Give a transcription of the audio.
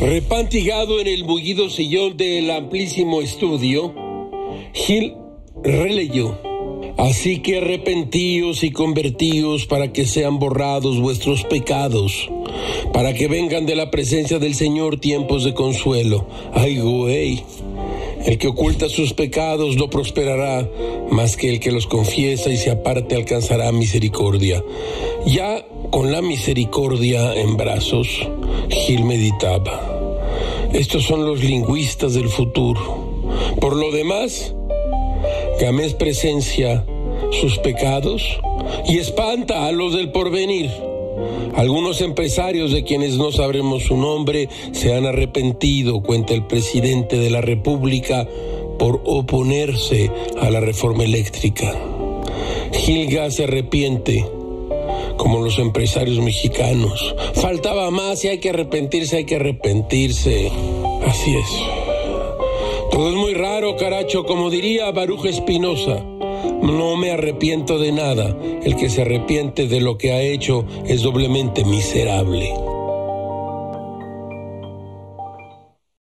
Repantigado en el bullido sillón del amplísimo estudio, Gil releyó. Así que arrepentíos y convertíos para que sean borrados vuestros pecados, para que vengan de la presencia del Señor tiempos de consuelo. Ay, güey. El que oculta sus pecados no prosperará, más que el que los confiesa y se aparte alcanzará misericordia. Ya con la misericordia en brazos, Gil meditaba. Estos son los lingüistas del futuro. Por lo demás, Gamés presencia sus pecados y espanta a los del porvenir. Algunos empresarios de quienes no sabremos su nombre se han arrepentido, cuenta el presidente de la República, por oponerse a la reforma eléctrica. Gilga se arrepiente, como los empresarios mexicanos. Faltaba más y hay que arrepentirse, hay que arrepentirse. Así es. Todo es muy raro, caracho, como diría Baruch Espinosa. No me arrepiento de nada. El que se arrepiente de lo que ha hecho es doblemente miserable.